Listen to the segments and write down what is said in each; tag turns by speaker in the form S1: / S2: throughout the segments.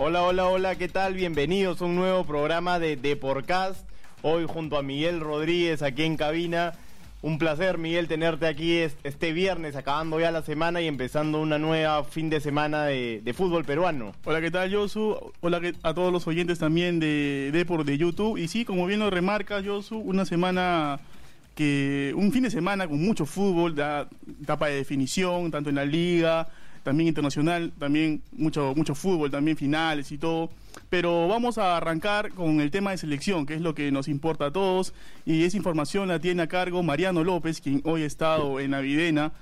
S1: Hola, hola, hola, ¿qué tal? Bienvenidos a un nuevo programa de Deporcast. Hoy junto a Miguel Rodríguez aquí en cabina. Un placer, Miguel, tenerte aquí este viernes, acabando ya la semana y empezando una nueva fin de semana de, fútbol peruano.
S2: Hola, ¿qué tal, Josu? Hola a todos los oyentes también de Deport de YouTube. Y sí, como bien lo remarca, Josu, una semana que. un fin de semana con mucho fútbol, da etapa de definición, tanto en la liga también internacional, también mucho, mucho fútbol, también finales y todo. Pero vamos a arrancar con el tema de selección, que es lo que nos importa a todos. Y esa información la tiene a cargo Mariano López, quien hoy ha estado en Navidena.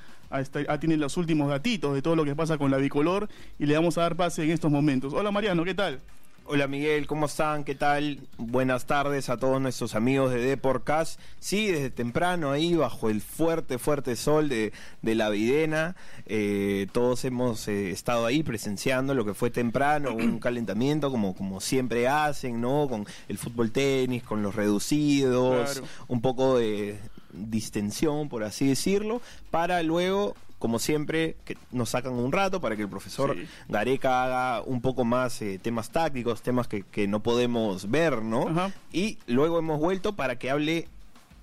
S2: Tiene los últimos gatitos de todo lo que pasa con la bicolor y le vamos a dar pase en estos momentos. Hola Mariano, ¿qué tal?
S1: Hola Miguel, ¿cómo están? ¿Qué tal? Buenas tardes a todos nuestros amigos de Deporcast. Sí, desde temprano ahí, bajo el fuerte, fuerte sol de, la Videna, eh, todos hemos eh, estado ahí presenciando lo que fue temprano, un calentamiento como, como siempre hacen, ¿no? Con el fútbol tenis, con los reducidos, un poco de distensión, por así decirlo, para luego como siempre, que nos sacan un rato para que el profesor Gareca haga un poco más eh, temas tácticos, temas que, que, no podemos ver, ¿no? Y luego hemos vuelto para que hable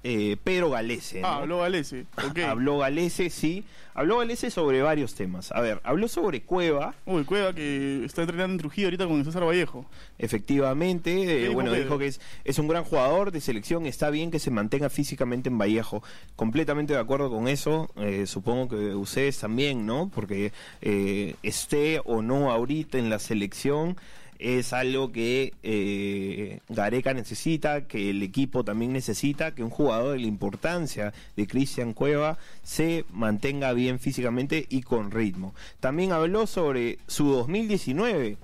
S1: eh, Pedro Galese.
S2: Ah, habló Galese.
S1: Habló Galese, sí. Habló Galese sobre varios temas. A ver, habló sobre Cueva.
S2: Uy, Cueva que está entrenando en Trujillo ahorita con César Vallejo.
S1: Efectivamente. Eh, bueno, dijo que es, es un gran jugador de selección. Está bien que se mantenga físicamente en Vallejo. Completamente de acuerdo con eso. Eh, supongo que ustedes también, ¿no? Porque esté o no ahorita en la selección es algo que eh, Gareca necesita, que el equipo también necesita, que un jugador de la importancia de Cristian Cueva se mantenga bien físicamente y con ritmo. También habló sobre su 2019.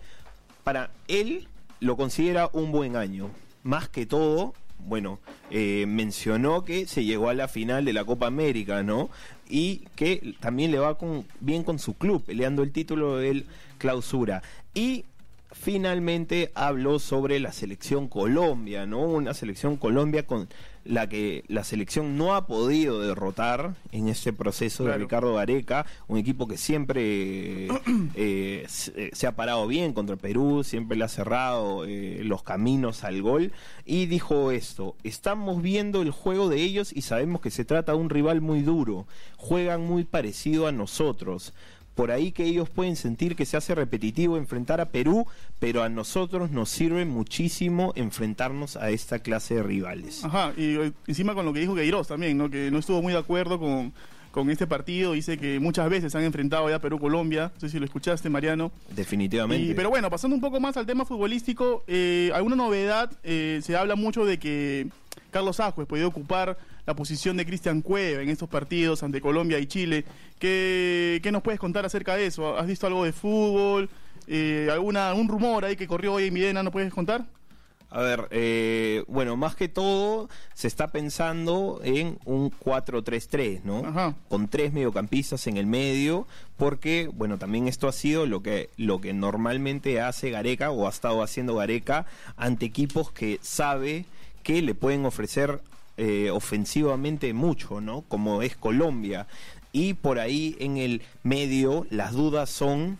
S1: Para él lo considera un buen año. Más que todo, bueno, eh, mencionó que se llegó a la final de la Copa América, ¿no? Y que también le va bien con su club, peleando el título del clausura. Y finalmente habló sobre la selección Colombia, ¿no? Una selección Colombia con la que la selección no ha podido derrotar en este proceso de Ricardo Gareca, un equipo que siempre eh, se, ha parado bien contra Perú, siempre le ha cerrado eh, los caminos al gol y dijo esto, estamos viendo el juego de ellos y sabemos que se trata de un rival muy duro, juegan muy parecido a nosotros por ahí que ellos pueden sentir que se hace repetitivo enfrentar a Perú, pero a nosotros nos sirve muchísimo enfrentarnos a esta clase de rivales.
S2: Ajá, y eh, encima con lo que dijo Queiroz también, ¿no? que no estuvo muy de acuerdo con, con este partido. Dice que muchas veces han enfrentado ya Perú-Colombia. No sé si lo escuchaste, Mariano.
S1: Definitivamente.
S2: pero bueno, pasando un poco más al tema futbolístico, eh, alguna novedad. Eh, se habla mucho de que Carlos Ajuez puede ocupar la posición de Cristian Cueva en estos partidos ante Colombia y Chile. ¿Qué, ¿Qué, nos puedes contar acerca de eso? ¿Has visto algo de fútbol? Eh, alguna, ¿Un rumor ahí que corrió hoy en? ¿No puedes contar?
S1: A ver, eh, bueno, más que todo se está pensando en un 4-3-3, ¿no? Con tres mediocampistas en el medio, porque, bueno, también esto ha sido lo que, lo que normalmente hace Gareca o ha estado haciendo Gareca ante equipos que sabe que le pueden ofrecer eh, ofensivamente mucho, ¿no? Como es Colombia. Y por ahí en el medio las dudas son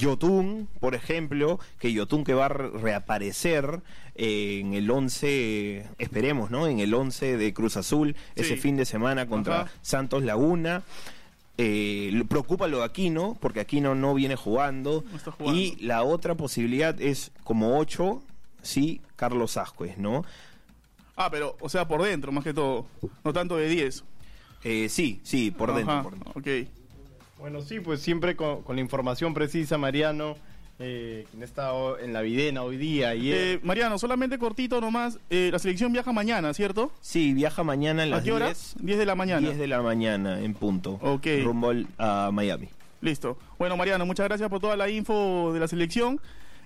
S1: Yotun, por ejemplo, que Yotun que va a reaparecer eh, en el 11, esperemos, ¿no? En el 11 de Cruz Azul, ese fin de semana contra Santos Laguna. Eh, preocupa lo de Aquino, porque Aquino no viene jugando, Y la otra posibilidad es como 8, sí, Carlos Ascuez, ¿no?
S2: Ah, pero, o sea, por dentro, más que todo. No tanto de 10.
S1: Eh, sí, sí, por dentro,
S2: Ok.
S1: Bueno, sí, pues siempre con, la información precisa, Mariano, eh, quien está en la videna hoy día. Y
S2: eh, Mariano, solamente cortito nomás, eh, la selección viaja mañana, ¿cierto?
S1: Sí, viaja mañana en las
S2: ¿A qué hora? 10, de la mañana.
S1: 10 de la mañana, en punto.
S2: Ok.
S1: Rumbo a Miami.
S2: Listo. Bueno, Mariano, muchas gracias por toda la info de la selección.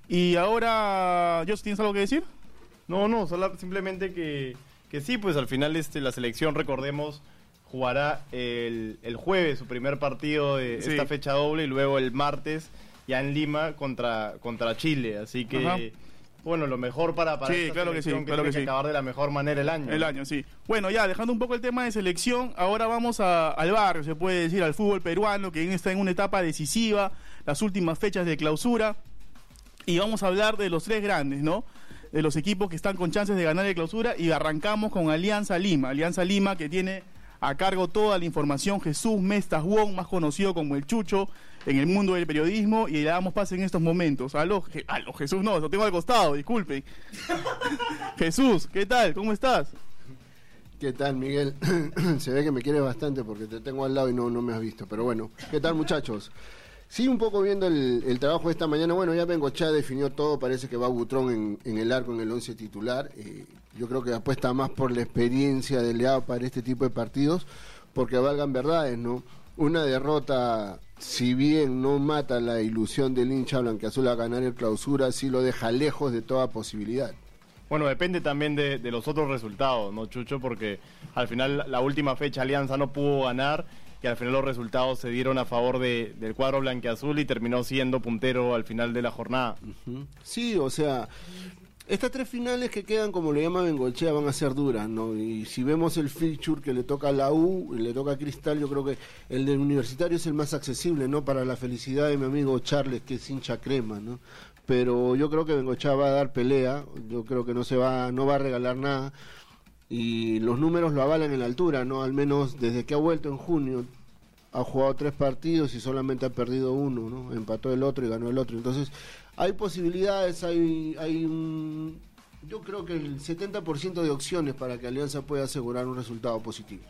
S2: Y ahora, ¿Jos tienes algo que decir?
S1: No, no, solo, simplemente que, que sí, pues al final este, la selección, recordemos, jugará el, el jueves su primer partido de esta fecha doble y luego el martes ya en Lima contra, contra Chile. Así que... Bueno, lo mejor para, para
S2: sí, claro que sí, claro que,
S1: acabar de la mejor manera el año.
S2: El año, sí. Bueno, ya dejando un poco el tema de selección, ahora vamos al barrio, se puede decir, al fútbol peruano, que está en una etapa decisiva, las últimas fechas de clausura. Y vamos a hablar de los tres grandes, ¿no? De los equipos que están con chances de ganar el clausura y arrancamos con Alianza Lima. Alianza Lima que tiene a cargo toda la información Jesús Mestas Wong, más conocido como el Chucho en el mundo del periodismo y le damos pase en estos momentos. Aló, aló Jesús, no, lo tengo al costado, disculpen. Jesús, ¿qué tal? ¿Cómo estás?
S3: ¿Qué tal, Miguel? Se ve que me quieres bastante porque te tengo al lado y no, no me has visto. Pero bueno, ¿qué tal, muchachos? Sí, un poco viendo el, trabajo de esta mañana. Bueno, ya vengo, ya definió todo. Parece que va Butrón en, en el arco, en el 11 titular. Eh, yo creo que apuesta más por la experiencia de Leao para este tipo de partidos, porque valgan verdades, ¿no? Una derrota, si bien no mata la ilusión del hincha blanqueazul a ganar el clausura, sí lo deja lejos de toda posibilidad.
S4: Bueno, depende también de, los otros resultados, ¿no, Chucho? Porque al final la última fecha Alianza no pudo ganar y al final los resultados se dieron a favor de, del cuadro blanqueazul y terminó siendo puntero al final de la jornada.
S3: Sí, o sea, estas tres finales que quedan, como le llama Bengochea, van a ser duras, ¿no? Y si vemos el feature que le toca a la U le toca a Cristal, yo creo que el del universitario es el más accesible, ¿no? Para la felicidad de mi amigo Charles, que es hincha crema, ¿no? pero yo creo que Bengochea va a dar pelea, yo creo que no se va, no va a regalar nada y los números lo avalan en la altura, no, al menos desde que ha vuelto en junio ha jugado tres partidos y solamente ha perdido uno, ¿no? Empató el otro y ganó el otro. Entonces, hay posibilidades, hay, hay yo creo que el 70% de opciones para que Alianza pueda asegurar un resultado positivo.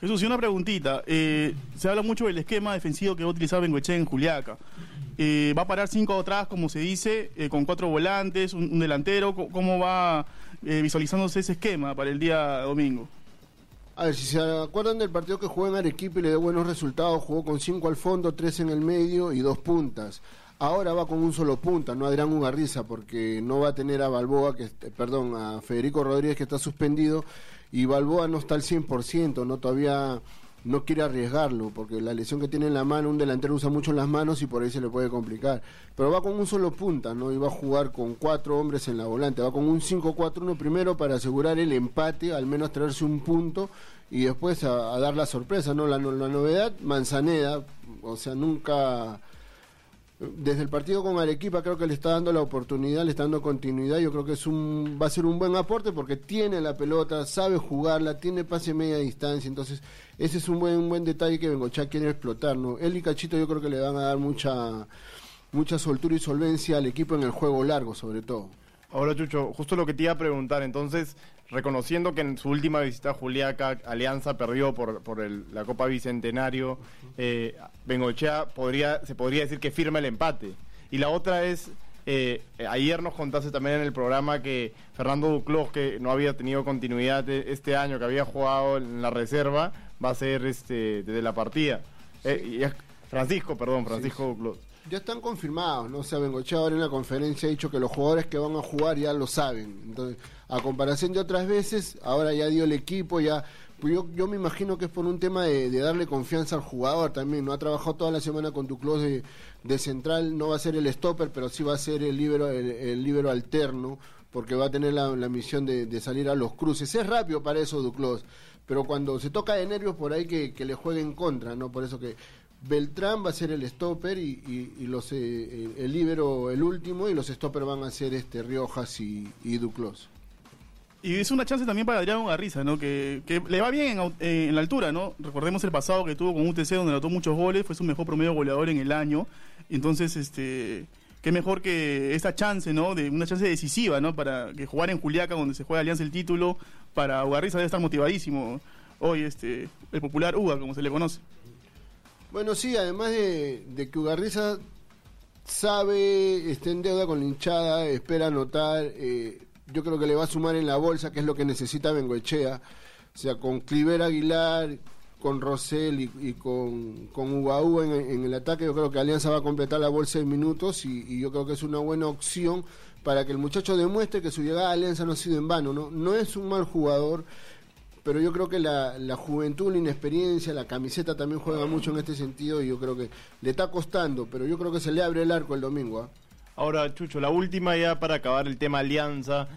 S2: Jesús, y una preguntita. Eh, se habla mucho del esquema defensivo que va a utilizar Bengoechea en Juliaca. Eh, va a parar cinco atrás, como se dice, eh, con cuatro volantes, un, delantero. ¿Cómo va eh, visualizándose ese esquema para el día domingo?
S3: A ver, si se acuerdan del partido que jugó en Arequipa y le dio buenos resultados, jugó con cinco al fondo, tres en el medio y dos puntas. Ahora va con un solo punta, no Adrián Ugarriza, porque no va a tener a Balboa, que perdón, a Federico Rodríguez que está suspendido y Balboa no está al 100%, no todavía no quiere arriesgarlo, porque la lesión que tiene en la mano, un delantero usa mucho las manos y por ahí se le puede complicar. Pero va con un solo punta, ¿no? Y va a jugar con cuatro hombres en la volante, va con un 5-4-1 primero para asegurar el empate, al menos traerse un punto y después a, dar la sorpresa, ¿no? La, la novedad, Manzaneda, o sea, nunca desde el partido con Arequipa creo que le está dando la oportunidad, le está dando continuidad. Yo creo que es un, va a ser un buen aporte porque tiene la pelota, sabe jugarla, tiene pase media distancia. Entonces, ese es un buen, buen detalle que Bengochá quiere explotar. ¿no? Él y Cachito yo creo que le van a dar mucha, mucha soltura y solvencia al equipo en el juego largo, sobre todo.
S4: Ahora, Chucho, justo lo que te iba a preguntar, entonces, reconociendo que en su última visita a Juliaca, Alianza perdió por, por la Copa Bicentenario, eh, Bengochea podría, se podría decir que firma el empate. Y la otra es, eh, ayer nos contaste también en el programa que Fernando Duclos, que no había tenido continuidad este año, que había jugado en la reserva, va a ser este desde la partida. Eh, Francisco, perdón, Francisco Duclos
S3: ya están confirmados, ¿no? O sea, Bengochea ahora en la conferencia ha dicho que los jugadores que van a jugar ya lo saben. Entonces, a comparación de otras veces, ahora ya dio el equipo, ya... Pues yo, yo me imagino que es por un tema de, darle confianza al jugador también, ¿no? Ha trabajado toda la semana con de, de central, no va a ser el stopper, pero sí va a ser el libero, el, libero alterno, porque va a tener la, misión de, salir a los cruces. Es rápido para eso Duclos, pero cuando se toca de nervios por ahí que, que le juegue en contra, ¿no? Por eso que Beltrán va a ser el stopper y, los eh, el libero el último y los stopper van a ser este Riojas y, Duclos.
S2: Y es una chance también para Adrián Garriza, ¿no? Que, le va bien en, la altura, ¿no? Recordemos el pasado que tuvo con UTC donde anotó muchos goles, fue su mejor promedio goleador en el año. Entonces, este, qué mejor que esta chance, ¿no? De una chance decisiva, ¿no? Para que jugar en Juliaca donde se juega Alianza el título, para Ugarriza debe estar motivadísimo hoy este el popular Uga, como se le conoce.
S3: Bueno, sí, además de, que Ugarriza sabe, está en deuda con la hinchada, espera anotar, eh, yo creo que le va a sumar en la bolsa, que es lo que necesita Bengoechea. O sea, con Cliver Aguilar, con Rosell y, con, con Ubaú en, el ataque, yo creo que Alianza va a completar la bolsa en minutos y, y, yo creo que es una buena opción para que el muchacho demuestre que su llegada a Alianza no ha sido en vano. No, no es un mal jugador, pero yo creo que la, la, juventud, la inexperiencia, la camiseta también juega mucho en este sentido y yo creo que le está costando, pero yo creo que se le abre el arco el domingo. ¿ah?
S4: Ahora, Chucho, la última ya para acabar el tema alianza.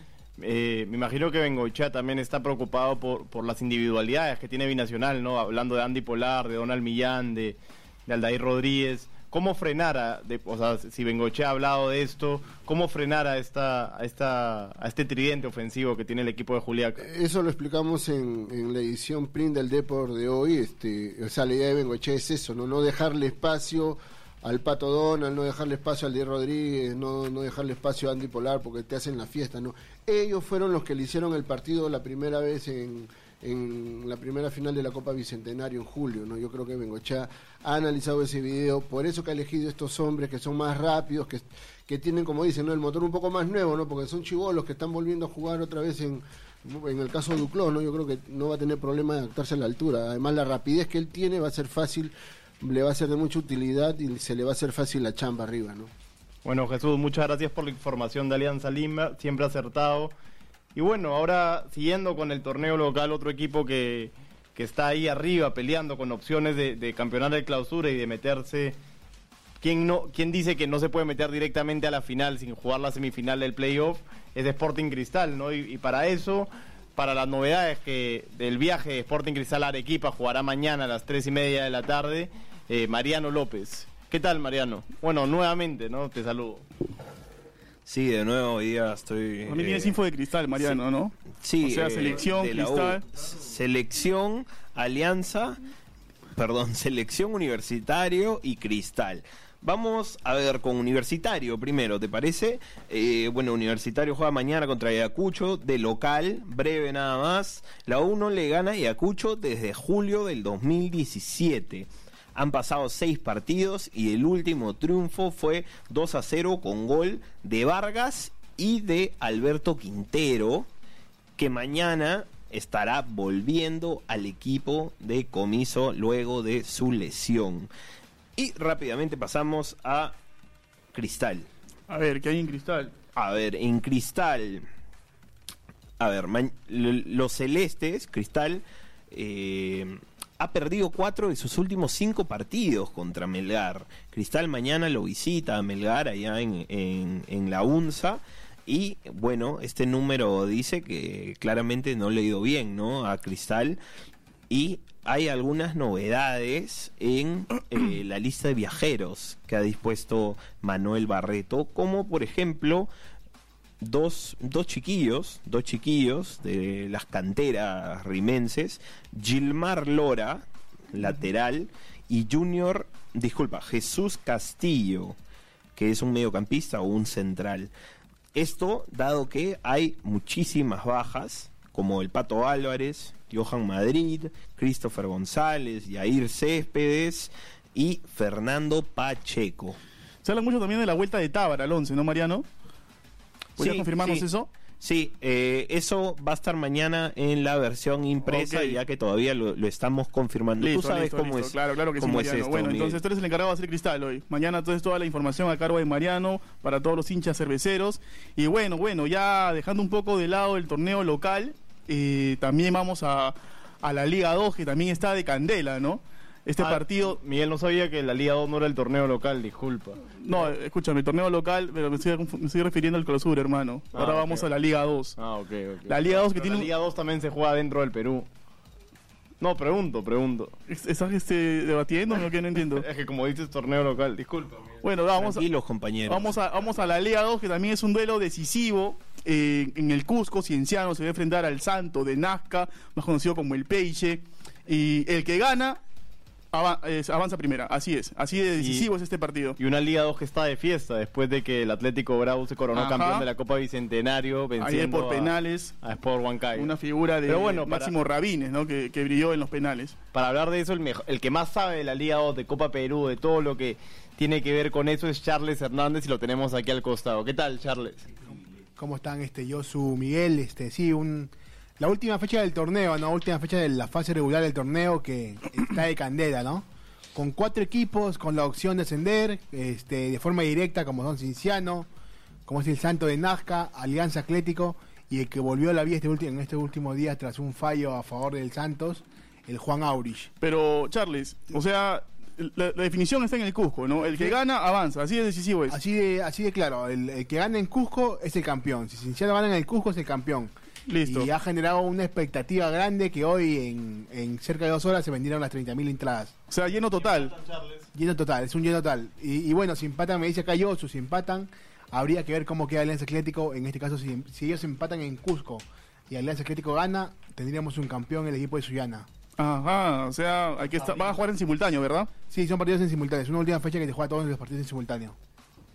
S4: Eh, me imagino que Bengochea también está preocupado por, por las individualidades que tiene Binacional, ¿no? Hablando de Andy Polar, de Donald Millán, de, de Aldair Rodríguez. Cómo frenar, a, o sea, si Bengoche ha hablado de esto, cómo frenar a, esta, a, esta, a este tridente ofensivo que tiene el equipo de Juliaca.
S3: Eso lo explicamos en, en la edición print del Deport de hoy, este, o sea, la idea de Bengoche es eso, no, no dejarle espacio al Pato Donald, no dejarle espacio al Diego Rodríguez, no, no dejarle espacio a Andy Polar porque te hacen la fiesta, ¿no? Ellos fueron los que le hicieron el partido la primera vez en, en la primera final de la Copa Bicentenario en julio, ¿no? Yo creo que Bengochea ha analizado ese video, por eso que ha elegido estos hombres que son más rápidos, que, que tienen, como dicen, ¿no? el motor un poco más nuevo, ¿no? Porque son chivolos que están volviendo a jugar otra vez en, en el caso de Duclos, ¿no? Yo creo que no va a tener problema de adaptarse a la altura. Además, la rapidez que él tiene va a ser fácil le va a ser de mucha utilidad y se le va a hacer fácil la chamba arriba, ¿no?
S4: Bueno, Jesús, muchas gracias por la información de Alianza Lima, siempre acertado. Y bueno, ahora siguiendo con el torneo local, otro equipo que, que está ahí arriba peleando con opciones de, de campeonar de clausura y de meterse. ¿Quién, no, ¿Quién dice que no se puede meter directamente a la final sin jugar la semifinal del playoff? Es Sporting Cristal, ¿no? Y, para eso para las novedades que del viaje de Sporting Cristal a Arequipa jugará mañana a las tres y media de la tarde eh, Mariano López. ¿Qué tal, Mariano? Bueno, nuevamente, ¿no? Te saludo.
S1: Sí, de nuevo hoy día estoy...
S2: A mí tienes eh, info de Cristal, Mariano, ¿no?
S1: Sí.
S2: O sea,
S1: eh,
S2: selección, Cristal.
S1: Selección, Alianza, perdón, selección Universitario y Cristal. Vamos a ver con Universitario primero, ¿te parece? Eh, bueno, Universitario juega mañana contra Ayacucho de local, breve nada más. La 1 le gana a Ayacucho desde julio del 2017. Han pasado seis partidos y el último triunfo fue 2 a 0 con gol de Vargas y de Alberto Quintero, que mañana estará volviendo al equipo de Comiso luego de su lesión. Y rápidamente pasamos a Cristal.
S2: A ver, ¿qué hay en Cristal?
S1: A ver, en Cristal. A ver, los celestes, Cristal, eh, ha perdido cuatro de sus últimos cinco partidos contra Melgar. Cristal mañana lo visita a Melgar allá en, en, en la UNSA. Y bueno, este número dice que claramente no le ha ido bien, ¿no? A Cristal. Y hay algunas novedades en eh, la lista de viajeros que ha dispuesto Manuel Barreto, como por ejemplo dos, dos chiquillos, dos chiquillos de las canteras rimenses, Gilmar Lora, lateral, y Junior, disculpa, Jesús Castillo, que es un mediocampista o un central. Esto dado que hay muchísimas bajas, como el Pato Álvarez, Johan Madrid, Christopher González, Yair Céspedes y Fernando Pacheco.
S2: Se habla mucho también de la vuelta de Tábara al 11, ¿no, Mariano? ¿Puedes
S1: Sí,
S2: confirmarnos
S1: sí.
S2: eso?
S1: Sí, eh, eso va a estar mañana en la versión impresa,
S2: Ok.
S1: ya que todavía lo, lo estamos confirmando.
S2: Listo,
S1: Tú sabes
S2: listo,
S1: cómo
S2: listo.
S1: es.
S2: Claro, claro que sí,
S1: cómo es
S2: Mariano.
S1: esto,
S2: bueno,
S1: Miguel.
S2: entonces tú eres el encargado de hacer cristal hoy. Mañana entonces toda la información a cargo de Mariano para todos los hinchas cerveceros. Y bueno, bueno, ya dejando un poco de lado el torneo local, eh, también vamos a, a la Liga 2, que también está de candela, ¿no? Este
S4: Ah,
S2: partido...
S4: Miguel no sabía que la Liga 2 no era el torneo local, disculpa.
S2: No, escúchame, el torneo local, pero me estoy, me estoy refiriendo al clausura, hermano.
S4: Ah,
S2: Ahora vamos a la Liga 2.
S4: Ah, ok, ok.
S2: La Liga 2 que
S4: Pero
S2: tiene
S4: La Liga 2 también se juega dentro del Perú. No, pregunto, pregunto.
S2: ¿Estás este, debatiendo o qué? No entiendo.
S4: Es que como dices torneo local, disculpa. Miguel.
S2: Bueno, vamos a,
S1: Tranquilos, compañeros.
S2: Vamos a, vamos a la Liga 2, que también es un duelo decisivo. Eh, en el Cusco, Cienciano se va a enfrentar al Santo de Nazca, más conocido como el Peixe. Y el que gana ava- es- avanza primera. Así es. Así de decisivo es este partido.
S4: Y una Liga 2 que está de fiesta después de que el Atlético Grau se coronó
S2: Ajá.
S4: campeón de la Copa Bicentenario venciendo
S2: Ayer por
S4: a-
S2: penales.
S4: a, Sport Huancayo.
S2: Una figura de
S4: Pero bueno, para-
S2: Máximo Rabines, ¿no? Que, que brilló en los penales.
S4: Para hablar de eso, el, mejo- el que más sabe de la Liga 2, de Copa Perú, de todo lo que tiene que ver con eso es Charles Hernández y lo tenemos aquí al costado. ¿Qué tal, Charles?
S5: ¿Cómo están, este, Josu, Miguel? Este, sí, un, la última fecha del torneo, ¿no? Última fecha de la fase regular del torneo que está de candela, ¿no? Con cuatro equipos, con la opción de ascender, este, de forma directa, como son Cinciano, como es el Santo de Nazca, Alianza Atlético, y el que volvió a la vida este ulti- en este último día tras un fallo a favor del Santos, el Juan Aurich.
S2: Pero, Charles, o sea, la, la definición está en el Cusco, ¿no? El que gana, avanza. Así de decisivo es.
S5: Así de, así de claro, el, el que gana en Cusco es el campeón. Si Cinciano gana en el Cusco es el campeón.
S2: Listo.
S5: Y ha generado una expectativa grande que hoy en, en cerca de dos horas se vendieron las 30.000 entradas.
S2: O sea, lleno total.
S5: Lleno total, es un lleno total. Y, y bueno, si empatan, me dice acá Yosu, si empatan, habría que ver cómo queda Alianza Atlético. En este caso, si, si ellos empatan en Cusco y Alianza Atlético gana, tendríamos un campeón en el equipo de Suyana.
S2: Ajá, o sea, hay que estar, van a jugar en simultáneo, ¿verdad?
S5: Sí, son partidos en simultáneo. Es una última fecha que te juega todos los partidos en simultáneo.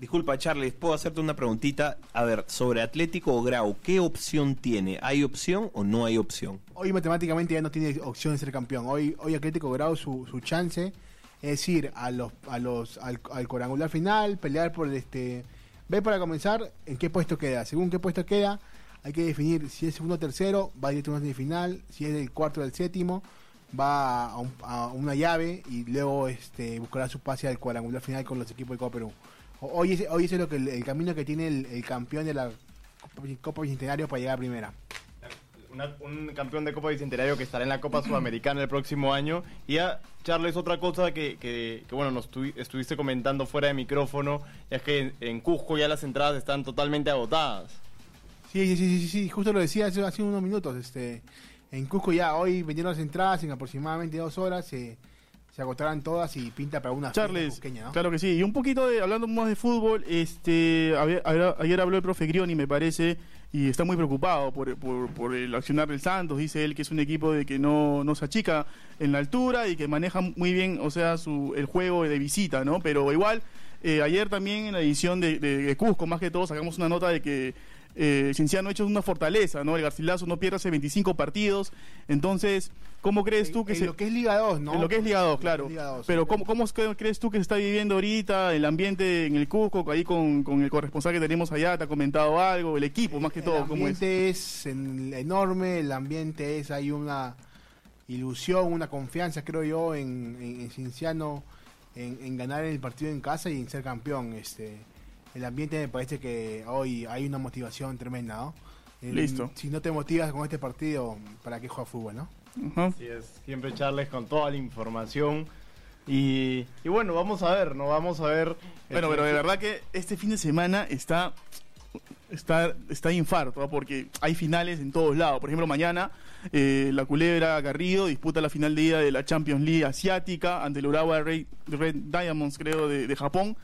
S1: Disculpa, Charles, ¿puedo hacerte una preguntita? A ver, sobre Atlético o Grau, ¿qué opción tiene? ¿Hay opción o no hay opción?
S5: Hoy matemáticamente ya no tiene opción de ser campeón. Hoy, hoy Atlético Grau su, su chance es ir a los, a los, al, al cuadrangular final, pelear por este. Ver para comenzar en qué puesto queda. Según qué puesto queda, hay que definir si es segundo o tercero, va directo a una final, si es del cuarto o del séptimo, va a, a una llave y luego este buscará su pase al cuadrangular final con los equipos de Copa Perú. Hoy es, hoy ese es lo que el, el camino que tiene el, el campeón de la Copa, Bicentenario para llegar a primera.
S4: Una- un campeón de Copa Bicentenario que estará en la Copa Sudamericana el próximo año. Y ya, Charles, otra cosa que, que- que, bueno, nos tuvi- estuviste comentando fuera de micrófono, es que en, en Cusco ya las entradas están totalmente agotadas.
S5: Sí, sí, sí, sí, sí, justo lo decía hace, hace unos minutos. Este, en Cusco ya hoy vendieron las entradas en aproximadamente dos horas, se, se agotarán todas y pinta para una
S2: Charles,
S5: cusqueña, ¿no?
S2: claro que sí. Y un poquito de, hablando más de fútbol, este, ayer habló el profe Grioni, me parece, y está muy preocupado por, por, por el accionar del Santos. Dice él que es un equipo de que no, no se achica en la altura y que maneja muy bien, o sea, su, el juego de visita, ¿no? Pero igual, eh, ayer también en la edición de, de- de Cusco, más que todo, sacamos una nota de que eh, Cienciano ha hecho una fortaleza, ¿no? El Garcilaso no pierde hace 25 partidos. Entonces, ¿cómo crees tú
S5: En-
S2: que
S5: en
S2: se...
S5: lo que es Liga 2, ¿no?
S2: En lo que es Liga 2,
S5: En
S2: claro.
S5: Liga 2,
S2: Pero. ¿cómo, crees tú que se está viviendo ahorita el ambiente en el Cusco, ahí con, con el corresponsal que tenemos allá? ¿Te ha comentado algo? El equipo, más que
S5: el
S2: todo, ¿cómo es?
S5: ambiente es, en- enorme, el ambiente es, hay una ilusión, una confianza, creo yo, en, en, en Cienciano, en, en ganar el partido en casa y en ser campeón. Este, el ambiente me parece que hoy hay una motivación tremenda, ¿no? El-
S2: Listo.
S5: Si no te motivas con este partido, ¿para qué juegas fútbol, no?
S2: Ajá.
S4: Así es, siempre Charles con toda la información. Y, y bueno, vamos a ver, ¿no? Vamos a ver.
S2: Bueno, pero de verdad que este fin de semana está está está infarto, ¿ah? porque hay finales en todos lados. Por ejemplo, mañana eh, la Culebra Garrido disputa la final de ida de la Champions League asiática ante el Urawa Red, Red Diamonds, creo, de, de Japón.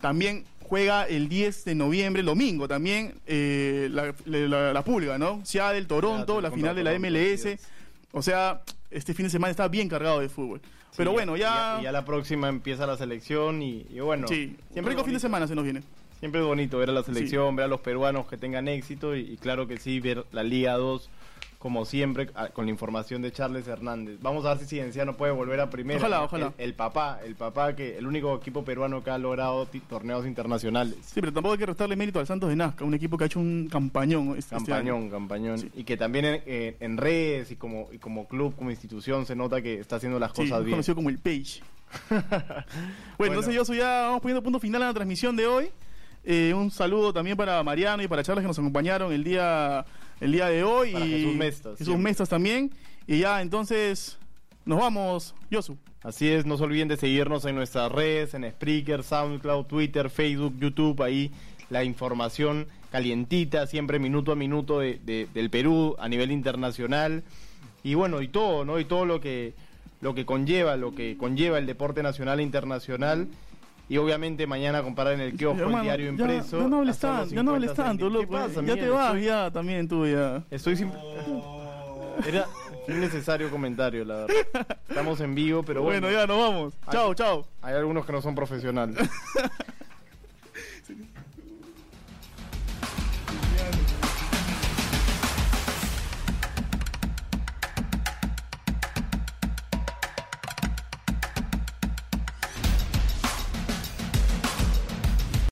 S2: También juega el 10 de noviembre, el domingo también, eh, la, la, la Pulga, ¿no? Seattle, Toronto, la final de la MLS. O sea, este fin de semana está bien cargado de fútbol. Pero
S4: Sí,
S2: bueno, ya...
S4: y ya la próxima empieza la selección y, y bueno.
S2: sí,
S4: siempre
S2: rico fin de semana se nos viene.
S4: Siempre es bonito ver a la selección, ver a los peruanos que tengan éxito y, y claro que sí, ver la Liga 2 como siempre a- con la información de Charles Hernández. Vamos a ver si Cienciano puede volver a primera.
S2: Ojalá, ojalá.
S4: El, el papá, el papá que el único equipo peruano que ha logrado torneos internacionales.
S2: Sí, pero tampoco hay que restarle mérito al Santos de Nazca, un equipo que ha hecho un campañón. este- este año.
S4: Campañón, campañón. Y que también en, en- en redes y como, y como club, como institución, se nota que está haciendo las
S2: Sí,
S4: cosas
S2: más
S4: bien.
S2: conocido como el Page. bueno, entonces yo soy ya vamos poniendo punto final a la transmisión de hoy. Eh, un saludo también para Mariano y para Charles que nos acompañaron el día el día de hoy.
S4: Para
S2: y
S4: Jesús Mestas,
S2: Jesús
S4: siempre.
S2: Mestas también. Y ya, entonces, nos vamos, Yosu.
S4: Así es, no se olviden de seguirnos en nuestras redes, en Spreaker, SoundCloud, Twitter, Facebook, YouTube, ahí la información calientita, siempre minuto a minuto de, de- del Perú a nivel internacional. Y bueno, y todo, ¿no? Y todo lo que, lo que conlleva, lo que conlleva el deporte nacional e internacional. Y obviamente mañana comparar en el kiosco,
S2: Hermano,
S4: el diario impreso.
S2: Ya, no hables tanto, ya no hables
S4: 50
S2: tanto, loco.
S4: ¿Qué pasa,
S2: ya te vas, ya también tú, ya.
S4: Estoy sin... Era un necesario comentario, la verdad. Estamos en vivo, pero bueno.
S2: bueno, ya nos vamos. Chao, chao.
S4: Hay algunos que no son profesionales.